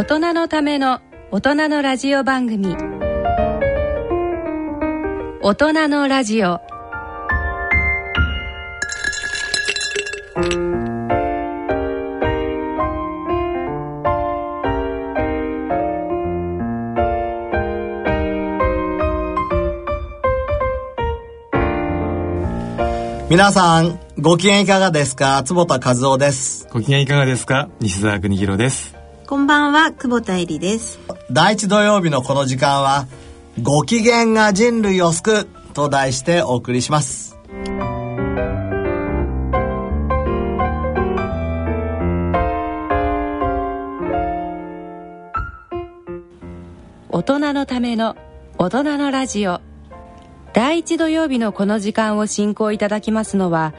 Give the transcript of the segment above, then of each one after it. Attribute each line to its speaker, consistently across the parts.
Speaker 1: 大人のための大人のラジオ番組大人のラジオ
Speaker 2: 皆さん、ご機嫌いかがですか？坪田和夫です。
Speaker 3: ご機嫌いかがですか？西澤邦弘です。
Speaker 4: こんばんは、久保田恵里です。
Speaker 2: 第一土曜日のこの時間は、ご機嫌が人類を救うと題してお送りします。
Speaker 1: 大人のための大人のラジオ第一土曜日のこの時間を進行いただきますのは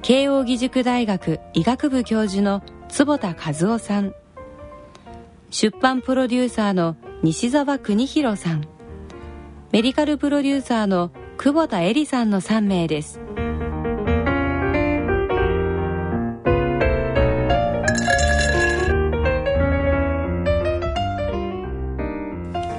Speaker 1: 慶應義塾大学医学部教授の坪田和夫さん出版プロデューサーの西澤邦弘さん。メディカルプロデューサーの久保田恵里さんの3名です。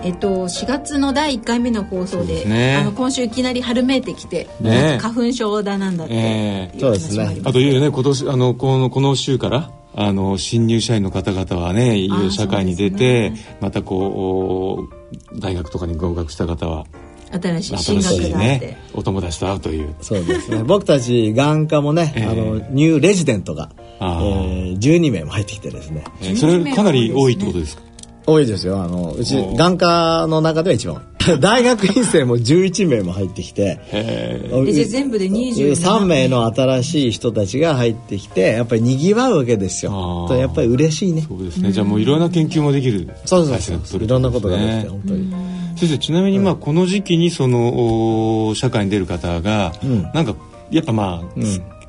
Speaker 4: えっと、4月の第1回目の放送で
Speaker 3: ね。
Speaker 4: あの今週いきなり春めいてきて、
Speaker 3: ね。
Speaker 4: 花粉症だなんだって、
Speaker 3: ええ
Speaker 4: いう話もあります
Speaker 3: あというね、今年、あの、この、この週から、あの、新入社員の方々はね、いよいよ社会に出て、またこう、大学とかに合格した方は、
Speaker 4: 新しい進
Speaker 3: 新しいね、お友達と会うという。
Speaker 2: そうですね。僕たち眼科もね、
Speaker 3: ええ
Speaker 2: あの、ニューレジデントが、え
Speaker 3: あー
Speaker 2: ー、12名も入ってきてですね。
Speaker 3: えーそれかなり多いってことですか？
Speaker 2: 多いですよ。あの、うち
Speaker 3: お、
Speaker 2: 眼科の中では一番。大学院生も11名も入ってきて、
Speaker 4: 全部で27
Speaker 2: 3名。の新しい人たちが入ってきてやっぱり賑わうわけですよ。やっぱり嬉しいね。
Speaker 3: そうですね。じゃあもういろんな研究もできる。
Speaker 2: そうそうそう。
Speaker 3: 体制が取れて
Speaker 2: いろんなことができて
Speaker 3: ね
Speaker 2: 本当に。
Speaker 3: 先生ちなみにまあこの時期にそのお社会に出る方が、
Speaker 2: うん。
Speaker 3: なんかやっぱまあ、
Speaker 2: ん。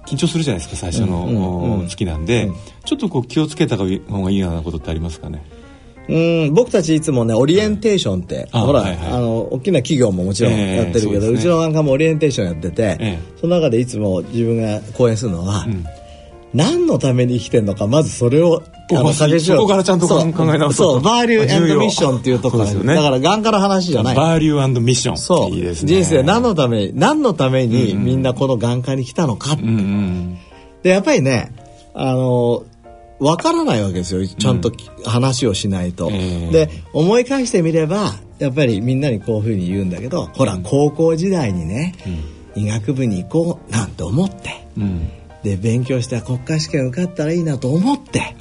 Speaker 3: 緊張するじゃないですか最初の、
Speaker 2: うんうんうん
Speaker 3: お月なんで、
Speaker 2: うん。
Speaker 3: ちょっとこう気をつけた方がいいようなことってありますかね？
Speaker 2: うん僕たちいつもねオリエンテーションって、ほら、
Speaker 3: あはいはい。
Speaker 2: あの大きな企業ももちろん
Speaker 3: ええ
Speaker 2: やってるけど、
Speaker 3: そうですね。
Speaker 2: うちの眼科もオリエンテーションやってて、
Speaker 3: ええ。
Speaker 2: その中でいつも自分が講演するのは、
Speaker 3: ん。
Speaker 2: 何のために生きてんのかまずそれを
Speaker 3: そこからちゃんと考え直そう。
Speaker 2: そうバーリューミッションっていうところ。
Speaker 3: そうですよね。
Speaker 2: だから眼科の話じゃない。
Speaker 3: バーリューミッション
Speaker 2: そう。
Speaker 3: いいですね。
Speaker 2: 人生何のために何のためにみんなこの眼科に来たのか、
Speaker 3: うんうん。
Speaker 2: でやっぱりねあのわからないわけですよ。ちゃんとき、話をしないと、
Speaker 3: ええ
Speaker 2: で思い返してみればやっぱりみんなにこういうふうに言うんだけどほら高校時代にね、医学部に行こうなんて思って。
Speaker 3: うん。
Speaker 2: で勉強して国家試験受かったらいいなと思って、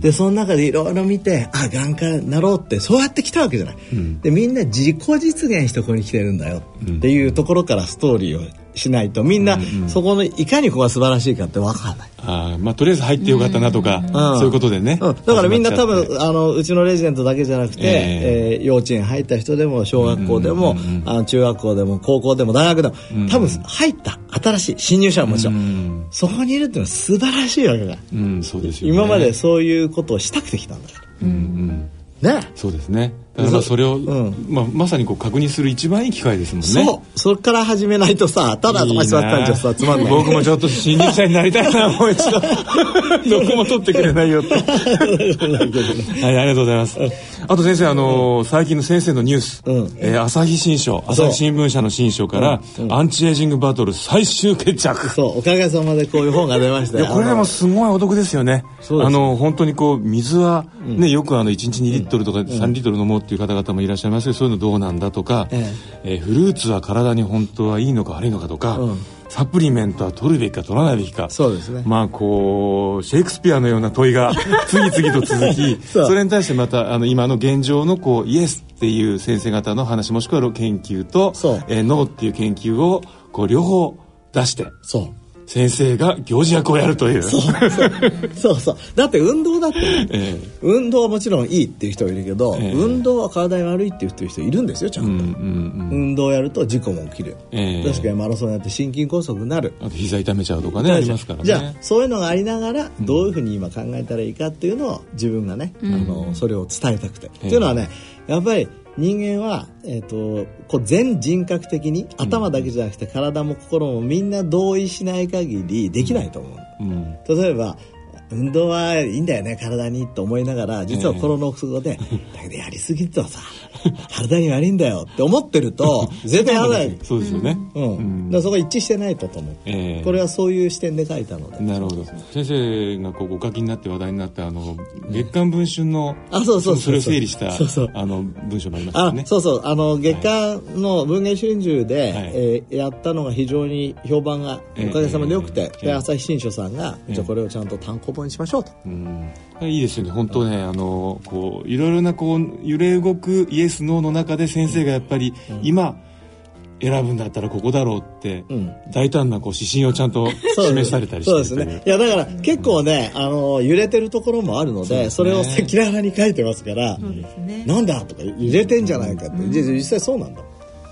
Speaker 2: でその中でいろいろ見てあ眼科になろうってそうやって来たわけじゃない、
Speaker 3: ん。
Speaker 2: でみんな自己実現してここに来てるんだよっていうところからストーリーをしないとみんなそこのいかにここが素晴らしいかって分からない。
Speaker 3: あーまあとりあえず入ってよかったなとか、そういうことでね、
Speaker 2: うん、だからみんな多分あのうちのレジデントだけじゃなくて、
Speaker 3: え
Speaker 2: え。ー幼稚園入った人でも小学校でも、あの中学校でも高校でも大学でも、多分入った新しい新入社はもちろん、
Speaker 3: うん
Speaker 2: そこにいるっていうのは素晴らしいわけだ、
Speaker 3: うんそうですよね。
Speaker 2: 今までそういうことをしたくてきたんだか
Speaker 3: うんうん。
Speaker 2: らね。
Speaker 3: そうですねだからまあそれを、
Speaker 2: うん。
Speaker 3: まあ、まさにこう確認する一番いい機会ですもんね。
Speaker 2: そう。そこから始めないとさただそこに座ったんじゃさつまんない。
Speaker 3: 僕もちょっと新入社員になりたいなもう一度。どこも取ってくれないよって。はいありがとうございます。あと先生あのー最近の先生のニュース、
Speaker 2: うん。
Speaker 3: えー朝日新書朝日新聞社の新書から、アンチエイジングバトル最終決着。
Speaker 2: そう。おかげさまでこういう本が出ましたよ。
Speaker 3: いやこれでもすごいお得ですよね。あの本当にこう水はね、よくあの1日2リットルとか3リットル飲もうっていう方々もいらっしゃいます。けど、そういうのどうなんだとか、
Speaker 2: え
Speaker 3: え。ーフルーツは体に本当はいいのか悪いのかとか、
Speaker 2: うん。
Speaker 3: サプリメントは取るべきか取らないべきか。
Speaker 2: そうですね。
Speaker 3: まあこうシェイクスピアのような問いが 次々と続き
Speaker 2: そ
Speaker 3: れに対してまたあの今の現状のこうイエスっていう先生方の話もしくは研究とえーノーっていう研究をこう両方出して
Speaker 2: そう
Speaker 3: 先生が行事役をやるという。
Speaker 2: そうそうだって運動だって。ね
Speaker 3: え。
Speaker 2: 運動はもちろんいいっていう人もいるけど、
Speaker 3: ええ。
Speaker 2: 運動は体に悪いっていう人いるんですよちゃんと、
Speaker 3: えうんうんうん。
Speaker 2: 運動やると事故も起きる、
Speaker 3: ええ。
Speaker 2: 確かにマラソンやって心筋梗塞になる。
Speaker 3: あと膝痛めちゃうとかねありますからね。
Speaker 2: じゃあそういうのがありながらどういうふうに今考えたらいいかっていうのを自分がね、あのそれを伝えたくて、っていうのはねやっぱり人間は、えー、とこう全人格的に頭だけじゃなくて体も心もみんな同意しない限りできないと思う、
Speaker 3: うん。
Speaker 2: 例えば運動はいいんだよね体にと思いながら実は心の奥底で、だけどやりすぎるとさ体に悪いんだよって思ってると 絶対やらない。
Speaker 3: そうですよね、
Speaker 2: うん。だそこ一致してないとと思って、
Speaker 3: ええ。
Speaker 2: これはそういう視点で書いたので。
Speaker 3: なるほど。先生がこうご書きになって話題になったあの月刊文春の
Speaker 2: あそうそうそ
Speaker 3: れを整理した
Speaker 2: そうそう。
Speaker 3: あの文章もありましたね。
Speaker 2: そうそう。あの月刊の文藝春秋で、
Speaker 3: はい。
Speaker 2: えーやったのが非常に評判が
Speaker 3: ええ
Speaker 2: おかげさまで良くて、
Speaker 3: ええ。
Speaker 2: で朝日新書さんが、
Speaker 3: ええ。
Speaker 2: じゃあこれをちゃんと単行本にしましょうと、
Speaker 3: うん。いいですよね。本当ねあのこういろいろなこう揺れ動くイエス・ノーの中で先生がやっぱり、今選ぶんだったらここだろうって、
Speaker 2: うん。
Speaker 3: 大胆なこう指針をちゃんと示されたりして
Speaker 2: そうですね。いや、だから、結構ね、あの、揺れてるところもあるので、それを赤裸々に書いてますから、
Speaker 4: ね。
Speaker 2: なんだとか、揺れてんじゃないかって。じゃあ実際そうなんだ。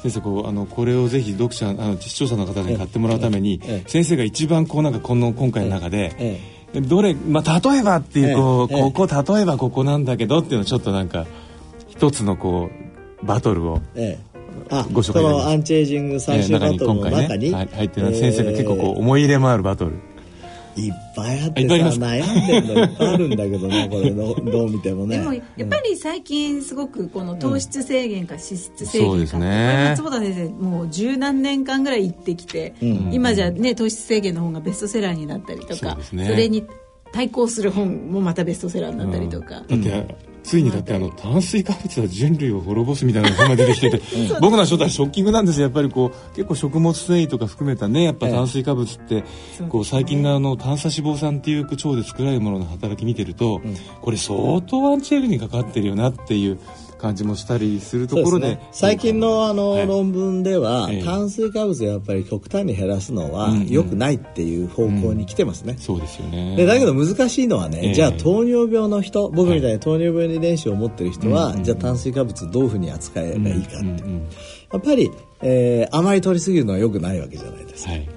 Speaker 3: 先生こうあのこれをぜひ読者あの視聴者の方に買ってもらうために、
Speaker 2: ええ。
Speaker 3: 先生が一番こうなんかこの今回の中で、
Speaker 2: え
Speaker 3: どれ、まあ、例えばっていうこう、
Speaker 2: ええ。
Speaker 3: ここ例えばここなんだけどっていうのをちょっとなんか一つのこうバトルを
Speaker 2: ええ。あ、
Speaker 3: ご紹
Speaker 2: そ
Speaker 3: 介いただきます。
Speaker 2: のアンチエイジング最終バトルの中に、
Speaker 3: 中にはい入ってる先生が結構こう思い入れもあるバトル、
Speaker 2: いっぱいあってさ、悩んでるのいっぱいあるんだけどね、これどうどう見てもね。
Speaker 4: でもやっぱり最近すごくこの糖質制限か脂質制
Speaker 3: そうです
Speaker 4: 限か、
Speaker 3: ね。
Speaker 4: 松本先生もう十何年間ぐらい言ってきて、
Speaker 2: ん。
Speaker 4: 今じゃね糖質制限の本がベストセラーになったりとか
Speaker 3: そね。
Speaker 4: れに対抗する本もまたベストセラーになったりとか、
Speaker 3: だって、ついにだってあの炭水化物は人類を滅ぼすみたいな本が出てきてて、僕のはちょっとショッキングなんですよ。やっぱりこう結構食物繊維とか含めたねやっぱ炭水化物って、こう最近のあの炭鎖脂肪酸っていう腸で作られるものの働き見てると、これ相当アンチエイジにかかってるよなっていう感じもしたりするところで。
Speaker 2: ね、最近のあの、
Speaker 3: はい。
Speaker 2: 論文では、
Speaker 3: ええ。
Speaker 2: 炭水化物をやっぱり極端に減らすのは
Speaker 3: うんうん。
Speaker 2: 良くないっていう方向に来てますね。
Speaker 3: そうですよね。
Speaker 2: でだけど難しいのはね、
Speaker 3: ええ。
Speaker 2: じゃあ糖尿病の人僕みたいに糖尿病遺伝子を持ってる人は、
Speaker 3: うんうん
Speaker 2: じゃあ炭水化物どういうふうに扱えばいいかって、
Speaker 3: うんうんうん
Speaker 2: やっぱり、えーあまり取りすぎるのは良くないわけじゃないです。か、
Speaker 3: はい。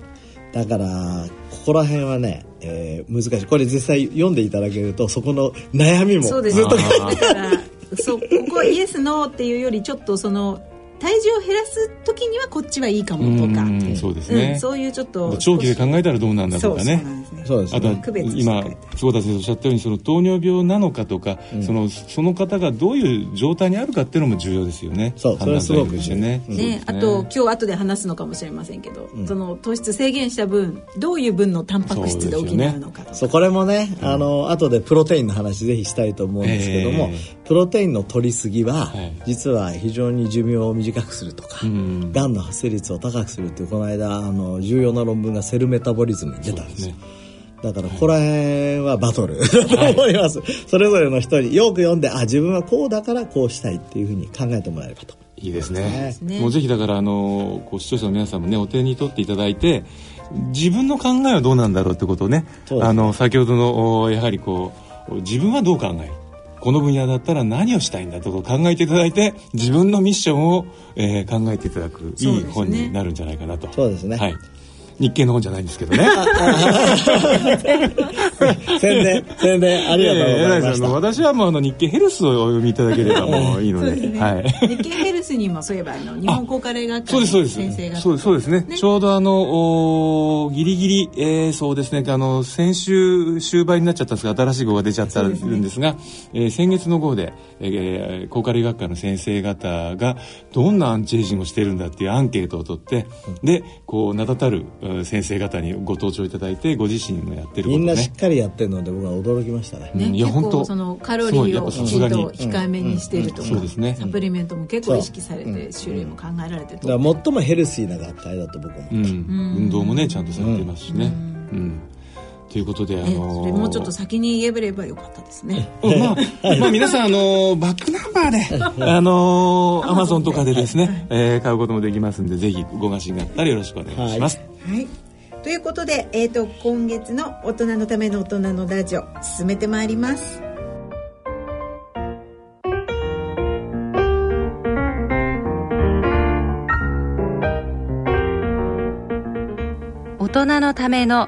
Speaker 2: だからここら辺はね、えー難しい。これ実際読んでいただけるとそこの悩みも
Speaker 4: そうですね。
Speaker 2: ずっと
Speaker 4: だから そうここはイエスノーっていうよりちょっとその体重を減らす時にはこっちはいいかもとか、
Speaker 3: うんうんそうですね。
Speaker 4: うんそういうちょっと
Speaker 3: 長期で考えたらどうなんだとかね。
Speaker 4: そうですね。
Speaker 2: そうですね。
Speaker 3: あと今坪田先生おっしゃったようにその糖尿病なのかとか、そのその方がどういう状態にあるかっていうのも重要ですよね。
Speaker 2: そうそれはすごく
Speaker 3: 判断材料としてね
Speaker 2: 重
Speaker 4: ね、あと今日後で話すのかもしれませんけど、その糖質制限した分どういう分のタンパク質で補うのかとか。
Speaker 2: そうこれもね、あの後でプロテインの話ぜひしたいと思うんですけども、
Speaker 3: え
Speaker 2: プロテインの取りすぎは、
Speaker 3: はい。
Speaker 2: 実は非常に寿命を短くするとか、
Speaker 3: ん。
Speaker 2: がんの発生率を高くするっていうこの間あの重要な論文がセルメタボリズムに出たんですよ。だからここら辺はバトル。だと思います、それぞれの人によく読んであ自分はこうだからこうしたいっていうふうに考えてもらえればと。
Speaker 3: いいですね。
Speaker 4: ね。
Speaker 3: もうぜひだからあのこう視聴者の皆さんもねお手に取っていただいて自分の考えはどうなんだろうってことをね
Speaker 2: ね。
Speaker 3: あの先ほどのおやはりこう自分はどう考える？この分野だったら何をしたいんだと考えていただいて自分のミッションを、えー考えていただくいい本になるんじゃないかなと。
Speaker 2: そうですね。
Speaker 3: はい日経の本じゃないんですけどね。
Speaker 2: 宣伝宣伝ありがとうございま
Speaker 3: す
Speaker 2: した、
Speaker 3: あの私はもうあの日経ヘルスをお読みいただければもういいので。はい。
Speaker 4: 日経ヘルスにもそういえばあの日本高カレー学会の先生が
Speaker 3: そうですそうですね。ちょうどあのおギリギリ、えーそうですね。あの先週終売になっちゃったんですが新しい号が出ちゃったんですがえー先月の号で、えー、高カレー学会の先生方がどんなアンチエイジングをしているんだっていうアンケートを取って、でこう名だたるうん先生方にご登場いただいてご自身のやってること
Speaker 2: みんなし
Speaker 3: ね
Speaker 2: っかりやってるので僕は驚きましたね、
Speaker 4: ね、
Speaker 3: うんいや
Speaker 4: 結
Speaker 3: 本当
Speaker 4: 構そのカロリーをきちんと控えめにしているとか、
Speaker 3: そうですね。
Speaker 4: サプリメントも結構意識されて種類も考えられてると。
Speaker 2: だから最もヘルシーな学会だと僕も
Speaker 3: うん、運動もねちゃんとされてますしね。うんということで、あ
Speaker 4: ね
Speaker 3: のー
Speaker 4: それもうちょっと先に言えればよかったですね。
Speaker 3: まあ、まあ皆さん、あのーバックナンバーで、あのアマゾンとかでですね、えー買うこともできますんで、ぜひご関心があったらよろしくお願いします。
Speaker 4: はい。ということで、えっ、と、今月の大人のための大人のラジオ、進めてまいります。
Speaker 1: 大人のための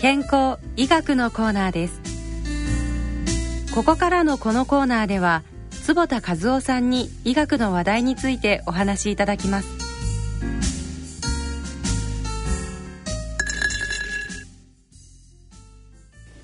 Speaker 1: 健康医学のコーナーですここからのこのコーナーでは坪田和夫さんに医学の話題についてお話しいただきます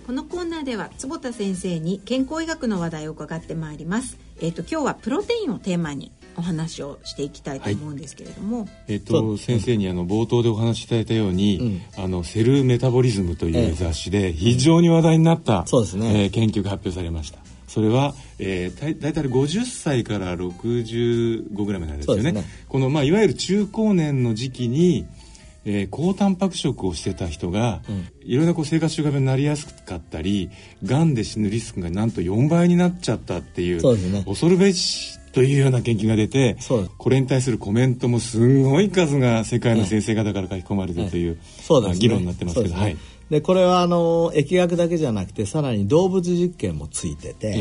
Speaker 4: このコーナーでは坪田先生に健康医学の話題を伺ってまいります。えっ、と今日はプロテインをテーマにお話をしていきたいと思うんですけれども、
Speaker 3: えっと、先生にあの冒頭でお話しいただいたように、あのセルメタボリズムという雑誌で非常に話題になった、
Speaker 2: そうですね。
Speaker 3: えー研究が発表されました。それは、えー、だいたい50歳から65ぐらいまでなんですよね。
Speaker 2: ね。
Speaker 3: この、まあ、いわゆる中高年の時期に、えー高タンパク食をしてた人が、いろんなこう生活習慣病になりやすかったりがんで死ぬリスクがなんと4倍になっちゃったっていう
Speaker 2: ね。
Speaker 3: 恐るべしというような研究が出てこれに対するコメントもすんごい数が世界の先生方から書き込まれてるという、
Speaker 2: そうですね。
Speaker 3: 議論になってますけど
Speaker 2: ですね。
Speaker 3: はい。
Speaker 2: でこれはあの疫学だけじゃなくてさらに動物実験もついてて、
Speaker 3: え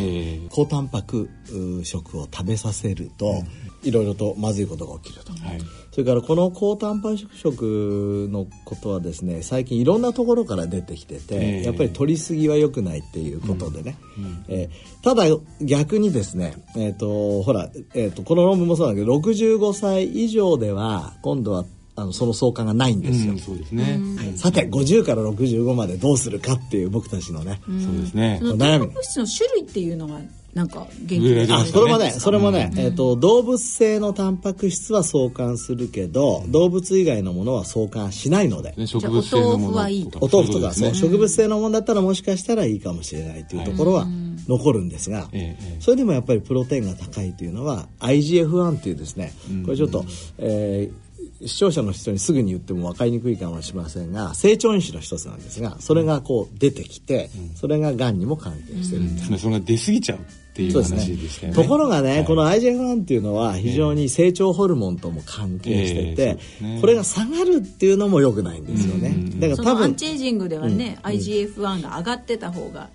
Speaker 3: え。
Speaker 2: 高タンパクう食を食べさせると、いろいろとまずいことが起きると、
Speaker 3: はい
Speaker 2: それからこの高タンパク食のことはですね最近いろんなところから出てきてて、
Speaker 3: ええ。
Speaker 2: やっぱり取りすぎは良くないっていうことでね、えーただ逆にですね、えー、とほら、えー、とこの論文もそうなんだけど65歳以上では今度はあのその相関がないんですよ、
Speaker 3: うん、そうですね、
Speaker 2: さて50から65までどうするかっていう僕たちのね、
Speaker 3: そうですね。
Speaker 4: その種類っていうのがなんか元気
Speaker 2: それもねそれもね、えっと動物性のタンパク質は相関するけど、動物以外のものは相関しないので、
Speaker 3: ね植物性のもの
Speaker 4: お豆腐はいいと。
Speaker 2: お豆腐とかそう、
Speaker 3: そうですね
Speaker 2: 植物性のものだったらもしかしたらいいかもしれないというところは残るんですが、それでもやっぱりプロテインが高いというのは IGF-1 っていうですねこれちょっと、えー視聴者の人にすぐに言っても分かりにくいかもしれませんが成長因子の一つなんですがそれがこう出てきて、それががんにも関係してる。ん。です
Speaker 3: つまりそれが出過ぎちゃうっていう
Speaker 2: そうです
Speaker 3: 話でしたよね。
Speaker 2: ところがね、
Speaker 3: はい。
Speaker 2: この IGF-1 っていうのは非常に成長ホルモンとも関係してて、
Speaker 3: ええそうですね。
Speaker 2: これが下がるっていうのも良くないんですよね。だから多分
Speaker 4: そのアンチエイジングではね、IGF-1 が上がってた方が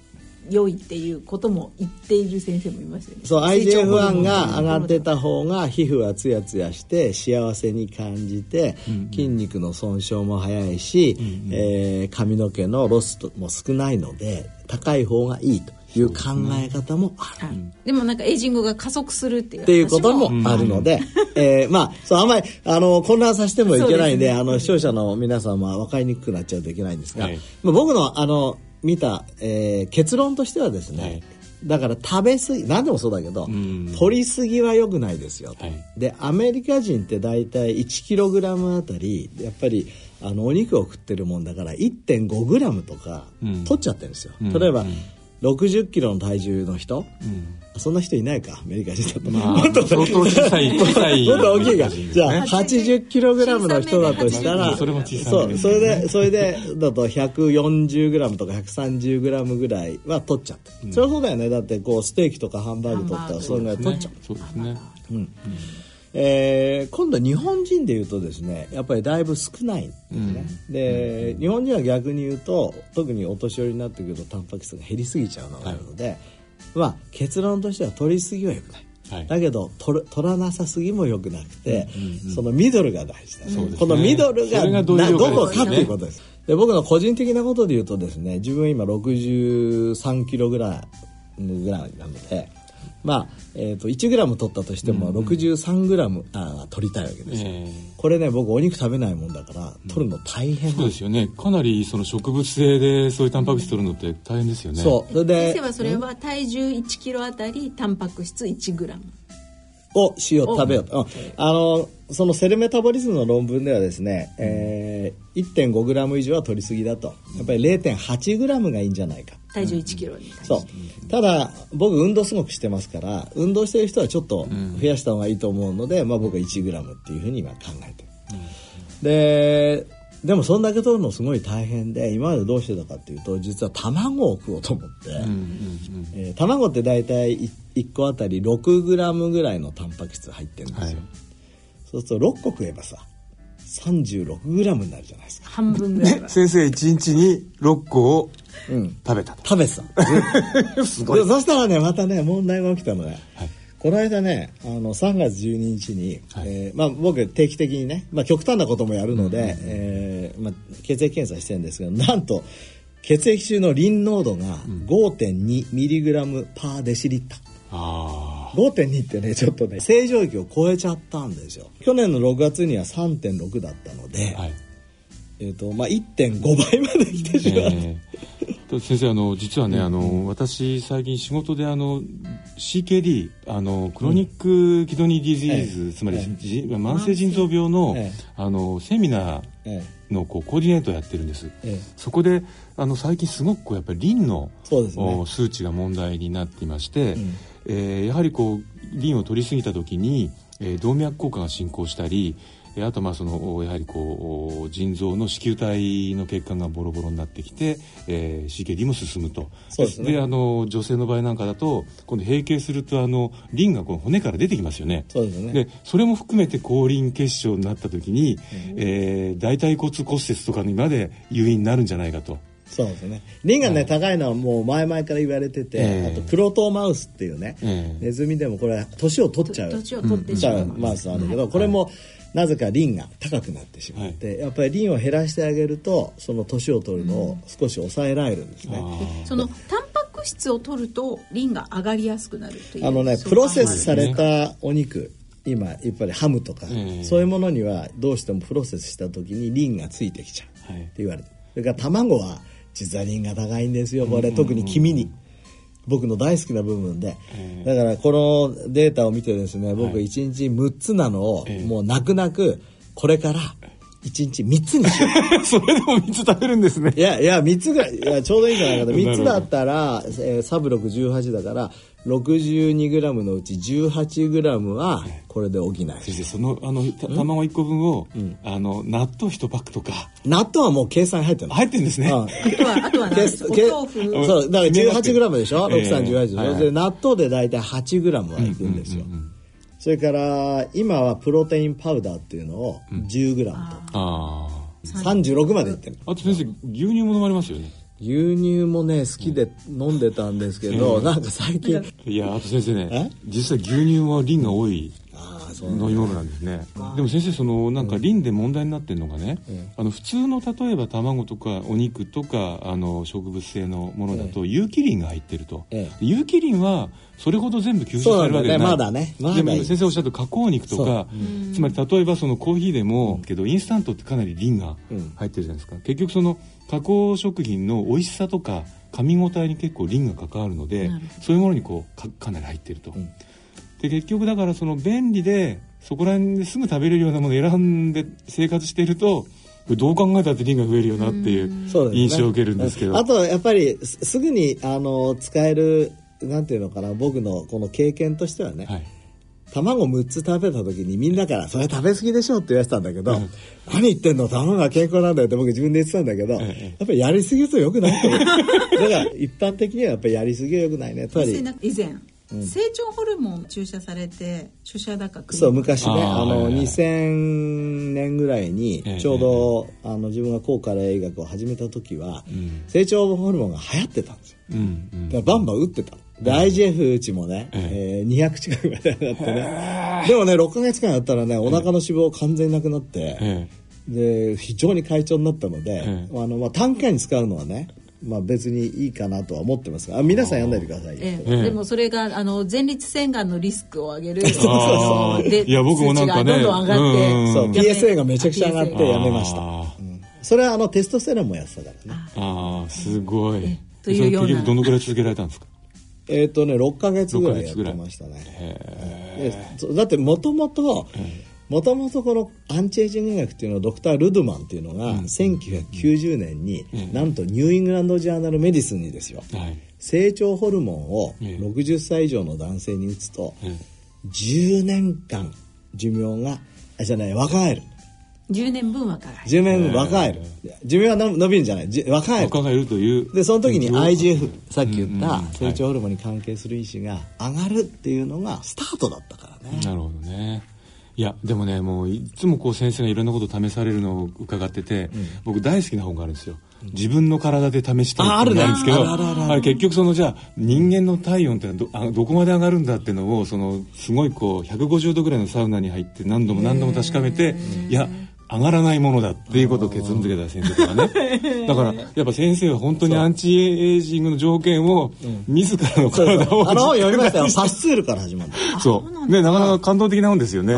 Speaker 4: 良いっていうことも言っている先生もいますよね。
Speaker 2: そう
Speaker 4: 成長ホルモ
Speaker 2: IGF-1
Speaker 4: ン
Speaker 2: が上がってた方が皮膚はツヤツヤして幸せに感じて、筋肉の損傷も早いし、えー髪の毛のロスも少ないので高い方がいいという考え方もある。
Speaker 4: でもなんかエイジングが加速するっていう
Speaker 2: っていうこと
Speaker 4: 話
Speaker 2: もあるので、えーまあ、そう、あんまり、あの、混乱させてもいけないんで、
Speaker 4: ね。
Speaker 2: あの、視聴者の皆さんは分かりにくくなっちゃうといけないんですが、
Speaker 3: はい。
Speaker 2: まあ僕の、あの、見た、えー結論としてはですね、
Speaker 3: はい。
Speaker 2: だから食べ過ぎ、何でもそうだけど、
Speaker 3: ん。
Speaker 2: 取りすぎは良くないですよと。
Speaker 3: はい。
Speaker 2: で、アメリカ人って大体 1kg あたり、やっぱり、あの、お肉を食ってるもんだから 1.5g とか
Speaker 3: うん。
Speaker 2: 取っちゃってるんですよ。
Speaker 3: うん。
Speaker 2: 例えば、
Speaker 3: うん
Speaker 2: 60キロの体重の人、
Speaker 3: うん。
Speaker 2: そんな人いないか、アメリカ人だと。
Speaker 3: まあ相当小さい小さい
Speaker 2: もっと大きいか。じゃあ、80キログラムの人だとしたら、
Speaker 3: それも小さ
Speaker 2: そう、それで、それで、だと140グラムとか130グラムぐらいは取っちゃって。そりゃそうだよね。だって、こう、ステーキとかハンバーグ取ったら、それぐらい取っちゃう。
Speaker 3: そうですね
Speaker 2: えー今度日本人でいうとですねやっぱりだいぶ少ないんですね、で日本人は逆に言うと特にお年寄りになってくるとタンパク質が減りすぎちゃうのがあるので、まあ結論としては取りすぎは良くない、
Speaker 3: はい。
Speaker 2: だけど取る取らなさすぎも良くなくて、そのミドルが大事だ、
Speaker 3: そうですね。
Speaker 2: このミドルが
Speaker 3: ど
Speaker 2: こかっていうことです。で僕の個人的なことで言うとですね自分今63キロぐらいぐらいなのでまあ、えー、と 1g 取ったとしても 63g、あ取りたいわけですよ、
Speaker 3: ええ。
Speaker 2: これね僕お肉食べないもんだから取るの大変
Speaker 3: そうですよね。かなりその植物性でそういうタンパク質取るのって大変ですよね。
Speaker 2: そう。それで
Speaker 4: 先生はそれは体重1キロあたりタンパク質1グラム
Speaker 2: をしよう食べようと、うん。あのそのセルメタボリズムの論文ではですね、えー、1 5ム以上は取りすぎだと。やっぱり 0.8g がいいんじゃないか。
Speaker 4: 体重1キロに対して、
Speaker 2: そう。ただ僕運動すごくしてますから運動してる人はちょっと増やした方がいいと思うので、まあ、僕は 1g っていうふうに今考えてる、ででもそんだけ取るのすごい大変で今までどうしてたかっていうと実は卵を食おうと思って、
Speaker 3: うんうんうん。
Speaker 2: えー卵って大体1個あたり 6g ぐらいのタンパク質入ってるんですよ、
Speaker 3: はい。
Speaker 2: そうすると6個食えばさ 36g になるじゃないですか、
Speaker 4: 半分ぐらいは。
Speaker 3: 先生1日に6個を
Speaker 2: うん、
Speaker 3: 食べたと。
Speaker 2: 食べてた。
Speaker 3: すごい。
Speaker 2: でそしたらねまたね問題が起きたのね、
Speaker 3: はい
Speaker 2: この間ねあの3月12日に、
Speaker 3: はい。
Speaker 2: えーまあ、僕定期的にね、まあ、極端なこともやるので、えーまあ、血液検査してるんですけどなんと血液中のリン濃度が 5.2mg パーデシリッター。
Speaker 3: あ
Speaker 2: 5.2ってねちょっとね正常域を超えちゃったんですよ。去年の6月には3.6だったので、
Speaker 3: あはい。
Speaker 2: えーとまあ、1.5倍まで来てしまった、
Speaker 3: えー。と先生あの実はね、あの私最近仕事であの CKD あのクロニックキドニーディジーズ、
Speaker 2: ええ。
Speaker 3: つまり、
Speaker 2: え
Speaker 3: じ慢性腎臓病の,、
Speaker 2: ええ。
Speaker 3: あのセミナ
Speaker 2: え
Speaker 3: ーのこうコーディネートをやってるんです、
Speaker 2: ええ。
Speaker 3: そこであの最近すごくこうやっぱりリンの
Speaker 2: ね。
Speaker 3: お数値が問題になっていまして、
Speaker 2: ん。
Speaker 3: えーやはりこうリンを取りすぎた時に、えー動脈硬化が進行したりえーあとまあそのおやはりこう腎臓の子宮体の血管がボロボロになってきて、えー、CKD も進むと。
Speaker 2: そうですね。
Speaker 3: あの女性の場合なんかだと今度閉経するとあのリンがこの骨から出てきますよね。
Speaker 2: そうですね。
Speaker 3: でそれも含めて後輪結晶になった時に、えー大腿骨骨折とかにまで誘引になるんじゃないかと。
Speaker 2: そうですね。リンがね、高いのはもう前々から言われてて、
Speaker 3: ええ。
Speaker 2: あとクロトーマウスっていうね、
Speaker 3: ええ。
Speaker 2: ネズミでもこれ年を取っちゃう。
Speaker 4: 年を取ってしまう、
Speaker 2: マウスなんだけど、これもなぜかリンが高くなってしまって、やっぱりリンを減らしてあげるとその年を取るのを少し抑えられるんですね、
Speaker 4: そのタンパク質を取るとリンが上がりやすくなるという
Speaker 2: あのねプロセスされたお肉今やっぱりハムとか、
Speaker 3: ええ。
Speaker 2: そういうものにはどうしてもプロセスした時にリンがついてきちゃう
Speaker 3: はい
Speaker 2: って言われて。それから卵は実はリンが高いんですよこれ。特に黄身に僕の大好きな部分で。
Speaker 3: え
Speaker 2: だからこのデータを見てですね僕
Speaker 3: はい。
Speaker 2: 1日6つなのを
Speaker 3: ええ。
Speaker 2: もう泣く泣くこれから1日3つにしよう。
Speaker 3: それでも3つ食べるんですね。
Speaker 2: いやいや3つぐらいいやちょうどいいんじゃないかと
Speaker 3: なるほど。
Speaker 2: 3つだったら、えーサブ618だから 62g のうち 18g はこれで補える
Speaker 3: 先生そのあのた卵1個分を、あの納豆1パックとか。
Speaker 2: 納豆はもう計算入ってるの。
Speaker 3: 入ってるんですね、
Speaker 2: うん。
Speaker 4: あとはあとは豆腐。
Speaker 2: そうだから 18g でしょ、
Speaker 3: ええ。
Speaker 2: 6318でしょ、
Speaker 3: はいはい。
Speaker 2: で納豆で大体 8g はいくんですよ、
Speaker 3: うんうんうん
Speaker 2: それから今はプロテインパウダーっていうのを 10g と、
Speaker 3: あ
Speaker 2: 36までいってる
Speaker 3: ああと先生牛乳も飲まれますよね
Speaker 2: 牛乳もね好きで飲んでたんですけど、なんか最近
Speaker 3: いやあと先生ね
Speaker 2: え？
Speaker 3: 実際牛乳はリンが多い
Speaker 2: ああそう
Speaker 3: 飲み物なんですね。でも先生そのなんかリンで問題になってるのがね、あの普通の例えば卵とかお肉とかあの植物性のものだと有機リンが入ってると、
Speaker 2: ええ。
Speaker 3: 有機リンはそれほど全部吸収されるわけじゃない。
Speaker 2: ねまだね。まだいい。
Speaker 3: でも先生おっしゃった加工肉とか、つまり例えばそのコーヒーでも、けどインスタントってかなりリンが
Speaker 2: うん。
Speaker 3: 入ってるじゃないですか、結局その加工食品の美味しさとか噛み応えに結構リンが関わるのでそういうものにこうかかなり入ってると、
Speaker 2: ん
Speaker 3: で結局だからその便利でそこら辺ですぐ食べれるようなものを選んで生活しているとどう考えたってリンが増えるよなっていう印象を受けるんですけど、
Speaker 2: あとやっぱりすすぐにあの使えるなんていうのかな僕のこの経験としてはね、
Speaker 3: はい、
Speaker 2: 卵6つ食べた時にみんなから「それ食べ過ぎでしょ」って言われてたんだけど「
Speaker 3: うん
Speaker 2: 何言ってんの？卵が健康なんだよ」って僕自分で言ってたんだけど、
Speaker 3: ええ。
Speaker 2: やっぱりやりすぎるとよくないと思う。だから一般的にはやっぱりやりすぎはよくないね。やっぱり
Speaker 4: 以前、成長ホルモン注射されて注射だか
Speaker 2: そう昔ね。
Speaker 3: あ
Speaker 2: の
Speaker 3: はいはい
Speaker 2: 2000年ぐらいに
Speaker 3: ええ
Speaker 2: ちょうど、あの自分が高加齢医学を始めた時は、
Speaker 3: ん。
Speaker 2: 成長ホルモンが流行ってたんですよ。
Speaker 3: うんうん。
Speaker 2: だからバンバン打ってた。で、IGF 値もね、
Speaker 3: え
Speaker 2: え。ー200近くまでなってね。でもね、6ヶ月間やったらね、お腹の脂肪完全になくなって、
Speaker 3: え
Speaker 2: で、非常に快調になったので、
Speaker 3: え
Speaker 2: あの、まあ、短期間に使うのはね、まあ、別にいいかなとは思ってますがあ皆さんやんないでくださいよ、
Speaker 4: え
Speaker 3: え。え
Speaker 4: でもそれがあの前立腺がんのリスクを上げる
Speaker 3: いや僕もなんかね。
Speaker 4: どんどん上がって。
Speaker 3: うん
Speaker 2: そう PSA がめちゃくちゃ上がってやめました、
Speaker 3: あー。
Speaker 2: うん。それはあのテストステロンもやってたからね。
Speaker 3: あーすごい。
Speaker 4: というような。
Speaker 3: どのくらい続けられたんですか？
Speaker 2: えっ、とね6ヶ月ぐらいやって
Speaker 3: 六ヶ月ぐらい。
Speaker 2: ましたねでそうだってもともともともとこのアンチエイジング医学っていうのはドクター・ルドマンっていうのが1990年になんとニューイングランド・ジャーナル・メディスンにですよ。
Speaker 3: はい。
Speaker 2: 成長ホルモンを
Speaker 3: ええ
Speaker 2: 60歳以上の男性に打つと
Speaker 3: え
Speaker 2: 10年間寿命があじゃない若返る。
Speaker 4: 10年分はから
Speaker 2: 10年分若返る。寿命は伸伸びるんじゃない。じ若返る。
Speaker 3: 若返るという。
Speaker 2: でその時に IGF さっき言った
Speaker 3: うん。
Speaker 2: 成長ホルモンに関係する因子が上がるっていうのがスタートだったからね。
Speaker 3: なるほどねいやでもねもういつもこう先生がいろんなことを試されるのを伺ってて、僕大好きな本があるんですよ。自分の体で試したい
Speaker 2: ああるね。
Speaker 3: んですけどあれ結局そのじゃあ人間の体温ってのはどあどこまで上がるんだっていうのをそのすごいこう150度ぐらいのサウナに入って何度も何度も確かめていや上がらないものだっていうことを結論付けた先生とかね。だからやっぱ先生は本当にアンチエイジングの条件を自らの体を
Speaker 2: あの本読みましたよ。パスツールから始まる
Speaker 3: そう。ねなかなか感動的な本ですよね。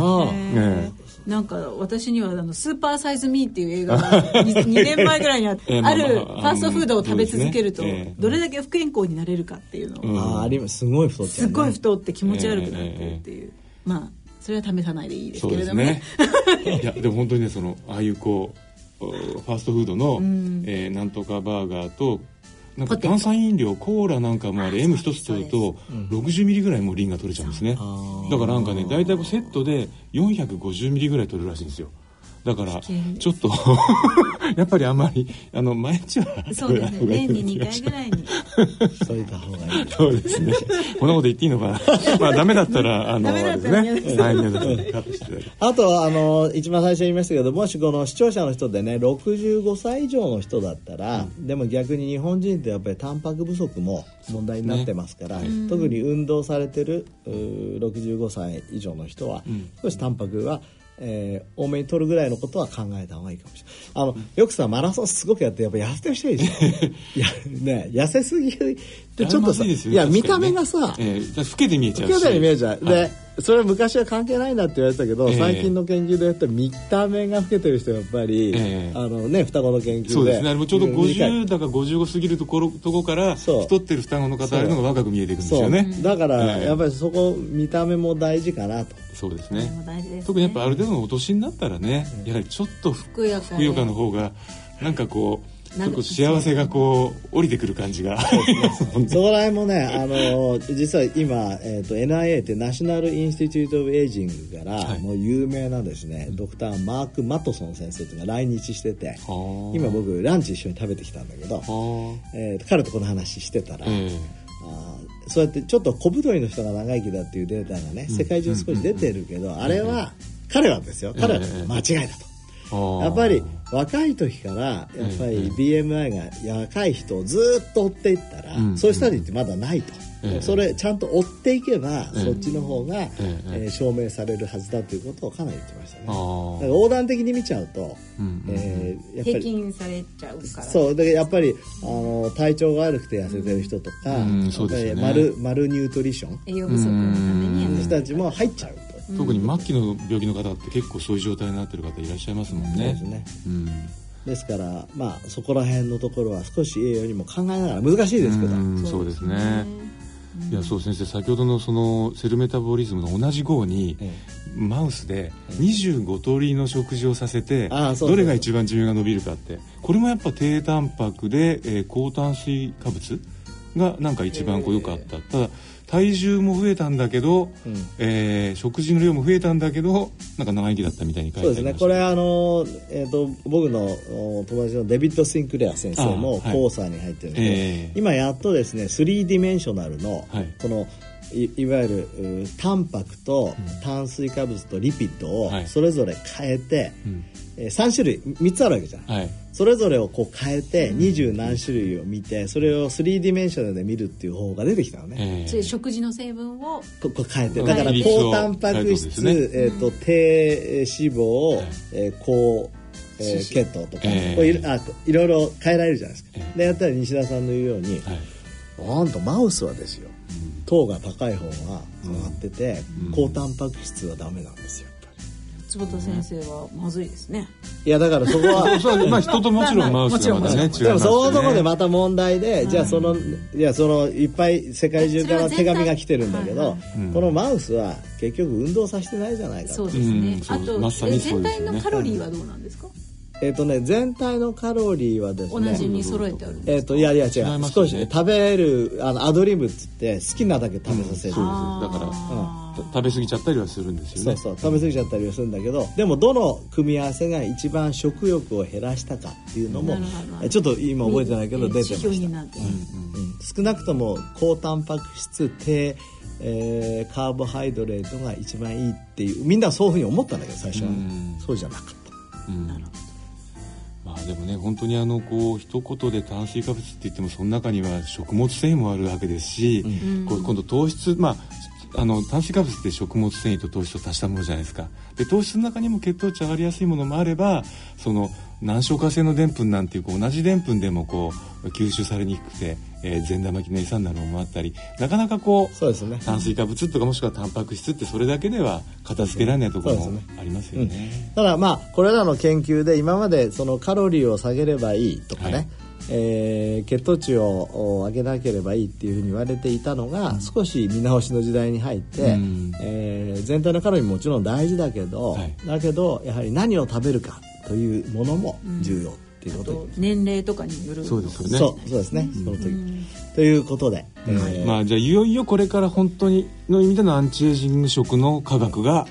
Speaker 4: なんか私にはあの「スーパーサイズ・ミー」っていう映画が 2, 年前ぐらいにあって、
Speaker 3: あ
Speaker 4: あ。るフ
Speaker 3: まあ
Speaker 4: ァーストフードを食べ続けるとどれだけ不健康になれるかっていうのを、
Speaker 2: ああありますすごい太っちゃう、ね、
Speaker 4: すっごい太って気持ち悪くなってるっていう、まあそれは試さないでいいですけれども。
Speaker 3: ですね。
Speaker 4: ね。
Speaker 3: いやでも本当にねそのああいうこうファーストフードの、えーなんとかバーガーとなんか炭酸飲料コーラなんかもあれ M 一つ取ると60ミリぐらいもうリンが取れちゃうんですね。だからなんかね大体セットで450ミリぐらい取れるらしいんですよだから
Speaker 4: 険
Speaker 3: ちょっと やっぱりあんまりあの毎日は
Speaker 4: そうで すね。年に2
Speaker 3: 方がいい気がし
Speaker 4: 回ぐらいに
Speaker 2: しといた方がいい
Speaker 3: そうですね。こんなこと言っていいのかな。まあダメだったらあのですね。はい皆さんカットしていただいて
Speaker 2: あとはあの一番最初に言いましたけどもしこの視聴者の人でね65歳以上の人だったら、でも逆に日本人ってやっぱりタンパク不足も問題になってますから、特に運動されてるうー65歳以上の人は、少しタンパクはえー多めに取るぐらいのことは考えた方がいいかもしれない。あのよくさマラソンすごくやってやっぱ痩せてる人いるじゃん。いやね痩せすぎってちょっとさ
Speaker 3: いですよ。
Speaker 2: いや見た目がさ、
Speaker 3: えー老けて見えちゃうし。
Speaker 2: 受けたように見えちゃう、
Speaker 3: はい。
Speaker 2: でそれは昔は関係ないんだって言われてたけど、
Speaker 3: ええ
Speaker 2: 最近の研究でやったら見た目が老けてる人はやっぱり、
Speaker 3: ええ
Speaker 2: あのね双子の研究で。
Speaker 3: そうですね。ちょうど
Speaker 2: うん理解
Speaker 3: 50だか55過ぎるところとこから太ってる双子の方あるのが若く見えていくんですよね。
Speaker 2: だから、
Speaker 3: ええ
Speaker 2: やっぱりそこ見た目も大事かなと
Speaker 3: そうですね。
Speaker 4: も大事ですね。
Speaker 3: 特にやっぱある程度のお年になったらねやはりちょっとふ
Speaker 4: ふくよか
Speaker 3: の方がなんかこう
Speaker 4: なんか
Speaker 3: 結構幸せがこう降りてくる感じが。
Speaker 2: そ こら辺もね、あの実は今、えー、と NIA って National Institute of Aging から、
Speaker 3: はい。
Speaker 2: もう有名なですねドクター Mark Mattson 先生というのが来日してて
Speaker 3: はあ。
Speaker 2: 今僕ランチ一緒に食べてきたんだけど、
Speaker 3: は
Speaker 2: えーと彼とこの話してたら、
Speaker 3: あ
Speaker 2: ーそうやってちょっと小太りの人が長生きだっていうデータがね世界中少し出てるけど、あれは、彼はですよ。彼は間違いだと。やっぱり若い時からやっぱり BMI が若い人をずっと追っていったら、
Speaker 3: うん。
Speaker 2: そういうスタディってまだないと、
Speaker 3: ええ
Speaker 2: それちゃんと追っていけば、
Speaker 3: ええ
Speaker 2: そっちの方が、
Speaker 3: え
Speaker 2: えー証明されるはずだということをかなり言ってましたね。だ
Speaker 3: あ
Speaker 2: から
Speaker 3: ー
Speaker 2: 横断的に見ちゃうと、
Speaker 3: うんうん
Speaker 2: えーやっぱ
Speaker 4: 平
Speaker 2: り
Speaker 4: 均されちゃうから。
Speaker 2: そうでやっぱりあの体調が悪くて痩せてる人とか、
Speaker 3: うん
Speaker 2: マルマルニュートリション。
Speaker 4: 栄養不足のために
Speaker 2: 人たちも入っちゃうと、
Speaker 3: 特に末期の病気の方って結構そういう状態になってる方いらっしゃいますもん
Speaker 2: そうで
Speaker 3: ね
Speaker 2: すね。
Speaker 3: うん。
Speaker 2: ですからまあそこら辺のところは少し栄養にも考えながら難しいですけど、
Speaker 3: うんそうですねいやそう先生先ほどのそのセルメタボリズムの同じ号に
Speaker 2: え
Speaker 3: マウスで25通りの食事をさせて
Speaker 2: ああそうそう。
Speaker 3: どれが一番寿命が伸びるかって。これもやっぱ低タンパクで、えー高炭水化物がなんか一番こう良かった。ただ体重も増えたんだけど、
Speaker 2: うん。
Speaker 3: えー食事の量も増えたんだけどなんか長生きだったみたいに書いて
Speaker 2: そうですね。これあの、えー、と僕のお友達のデビッド・シンクレア先生も
Speaker 3: あはい。
Speaker 2: コーサーに入ってるんで、
Speaker 3: ええ
Speaker 2: 今やっとですね3 dimensional の、
Speaker 3: はい。
Speaker 2: このいいわゆるうタンパクと炭水化物とリピッドを
Speaker 3: はい。
Speaker 2: それぞれ変えて、
Speaker 3: うん。
Speaker 2: えー3種類3つあるわけじゃん。
Speaker 3: はい。
Speaker 2: それぞれをこう変えて二十何種類を見てそれを3ディメンショナルで見るっていう方法が出てきたのね、
Speaker 3: えー。
Speaker 4: そういう食事の成分を
Speaker 2: ここ変えて。
Speaker 3: うん。
Speaker 2: だから高タンパク質、
Speaker 3: 変え
Speaker 2: ー、と低脂肪、
Speaker 3: はい。
Speaker 2: えー高えー血糖とか、
Speaker 3: ええ
Speaker 2: こういろあいろいろ変えられるじゃないですか、
Speaker 3: え
Speaker 2: でやったら西田さんの言うように、
Speaker 3: はい
Speaker 2: なんとマウスはですよ糖が高い方が上がってて、
Speaker 3: うん。
Speaker 2: 高タンパク質はダメなんですよやっぱ
Speaker 4: 坪田先生はまずいですね。
Speaker 2: りいやだからそこは
Speaker 3: まあ人ともちろんマウスはまたねね。
Speaker 2: でもそのところでまた問題で、じゃあそのいやそのいっぱい世界中から手紙が来てるんだけど、
Speaker 3: うん
Speaker 2: このマウスは結局運動させてないじゃないかと。
Speaker 4: そうですね、あと
Speaker 3: まさにそう
Speaker 4: 全
Speaker 3: ですよね。
Speaker 4: 体のカロリーはどうなんですか、
Speaker 2: えっ、とね全体のカロリーはです
Speaker 4: 同
Speaker 2: ね
Speaker 4: じに揃えてあるんです
Speaker 2: えっ、といやいや違う。
Speaker 3: 違います
Speaker 2: 少しね食べるあのアドリブっつって好きなだけ食べさせる、
Speaker 3: そう
Speaker 4: あー。
Speaker 3: ですだから食べ過ぎちゃったりはするんですよね。
Speaker 2: そうそう食べ過ぎちゃったりはするんだけどでもどの組み合わせが一番食欲を減らしたかっていうのもちょっと今覚えてないけど出てました、
Speaker 4: になって、
Speaker 2: うん。少なくとも高タンパク質低、えーカーボハイドレートが一番いいっていうみんなそういうふうに思ったんだけど最初はね、
Speaker 3: うん。
Speaker 2: そうじゃなかった。
Speaker 3: うんまあでもね本当にあのこう一言で炭水化物って言ってもその中には食物繊維もあるわけですし、こう今度糖質まああの炭水化物って食物繊維と糖質を足したものじゃないですか。で糖質の中にも血糖値上がりやすいものもあればその難消化性のでんぷんなんていうこう同じでんぷんでもこう吸収されにくくて、えー善玉菌の餌になるものもあったりなかなかこう
Speaker 2: そうですね。
Speaker 3: 炭水化物とかもしくはタンパク質ってそれだけでは片付けられないところもありますよね。
Speaker 2: ただまあこれらの研究で今までそのカロリーを下げればいいとかね、
Speaker 3: はい。
Speaker 2: えー血糖値をお上げなければいいっていうふうに言われていたのが、少し見直しの時代に入って、
Speaker 3: うん。
Speaker 2: えー全体のカロリーももちろん大事だけど、
Speaker 3: はい。
Speaker 2: だけどやはり何を食べるかというものも重要っていう
Speaker 4: あ
Speaker 2: こと
Speaker 4: と年齢とかによる。
Speaker 3: そうですよね。
Speaker 2: そうそうですね、その時、ということで、えー
Speaker 3: まあじゃあいよいよこれから本当にの意味でのアンチエイジング食の科学が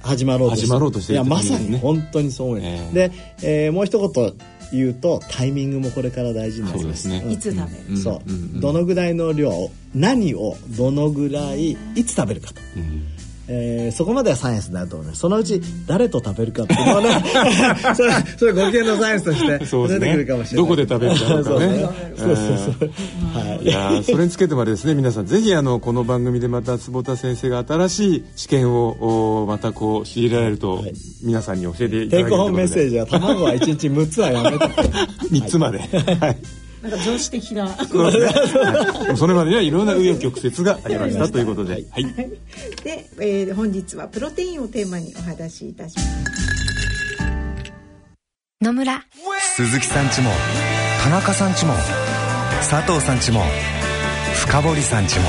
Speaker 2: 始まろうと
Speaker 3: 始まろうとしている
Speaker 2: いやまさ
Speaker 3: ということですね。
Speaker 2: に本当にそう思います、
Speaker 3: ええ。
Speaker 2: で、えーもう一言言うとタイミングもこれから大事になります。
Speaker 3: ね。
Speaker 4: いつ食べる、
Speaker 3: うん。
Speaker 2: そう、
Speaker 3: うんうん
Speaker 2: どのぐらいの量何をどのぐらいいつ食べるかと、
Speaker 3: うん
Speaker 2: えーそこまではサイエンスになると思いますそのうち誰と食べるかっていうのはね。それそれご機嫌のサイエンスとして出てくるかもしれない。
Speaker 3: どこで食べるかとかね。
Speaker 2: そうそうそう。はい。
Speaker 3: いやーそれにつけてまでですね皆さんぜひあのこの番組でまた坪田先生が新しい知見をおまたこう知りられると、
Speaker 2: はい。
Speaker 3: 皆さんに教えていただけ
Speaker 2: テイク
Speaker 3: るということで
Speaker 2: ホームメッセージは卵は1日6つはやめて
Speaker 3: 3つまで、はい
Speaker 4: なんか常識的な。
Speaker 3: そうですねはいそれまでにはいろんな紆余曲折がありましたということで、はい。
Speaker 4: で、えー本日はプロテインをテーマにお話しいたします。
Speaker 5: 野村。
Speaker 6: 鈴木さんちも田中さんちも佐藤さんちも深堀さんちも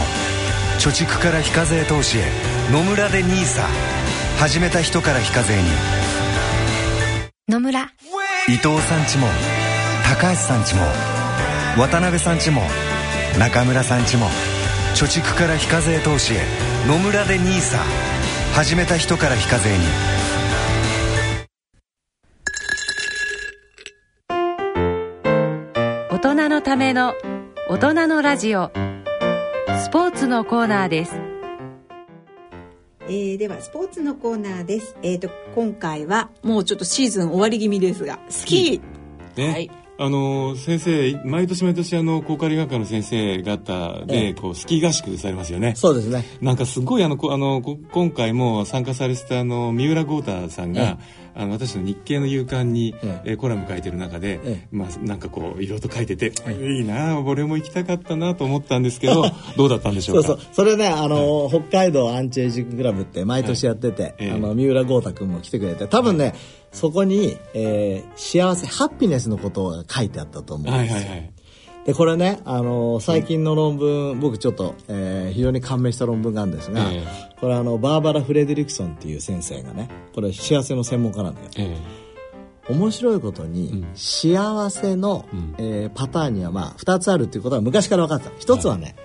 Speaker 6: 貯蓄から非課税投資へ野村で NISA 始めた人から非課税に。
Speaker 5: 野村。
Speaker 6: 伊藤さんちも高橋さんちも渡辺さんちも中村さんちも貯蓄から非課税投資へ野村で NISA 始めた人から非課税に。
Speaker 1: 大人のための大人のラジオ。スポーツのコーナーです。
Speaker 4: えーではスポーツのコーナーです。えーと今回はもうちょっとシーズン終わり気味ですが、スキー。
Speaker 3: ね、
Speaker 4: はい
Speaker 3: あの先生毎年毎年あの高カ理学科の先生方で、
Speaker 2: ええ。
Speaker 3: こうスキー合宿されますよね。
Speaker 2: そうですね。
Speaker 3: なんかすごいあのこあのこ今回も参加されてたあの三浦豪太さんが、
Speaker 2: え
Speaker 3: あの私の日経の夕刊に、
Speaker 2: え
Speaker 3: えーコラム書いてる中で、
Speaker 2: え
Speaker 3: まあ、なんかこういろいろと書いてて、い、いなあ俺も行きたかったなと思ったんですけど どうだったんでしょか？
Speaker 2: そううそう。それねあの、北海道アンチエイジングクラブって毎年やってて、
Speaker 3: ええ。
Speaker 2: あの三浦豪太君も来てくれて多分ね、そこに、えー幸せハッピネスのことが書いてあったと思うん
Speaker 3: はい
Speaker 2: ですよ、
Speaker 3: はいはい
Speaker 2: でこれね、あの最近の論文、僕ちょっと、えー非常に感銘した論文があるんですが、
Speaker 3: え
Speaker 2: これあのバーバラ・フレデリクソンっていう先生がねこれ幸せの専門家なんだけど
Speaker 3: え。
Speaker 2: 面白いことに、
Speaker 3: うん。
Speaker 2: 幸せの、
Speaker 3: うん。
Speaker 2: えーパターンにはまあ2つあるっていうことは昔から分かってた。一つはね、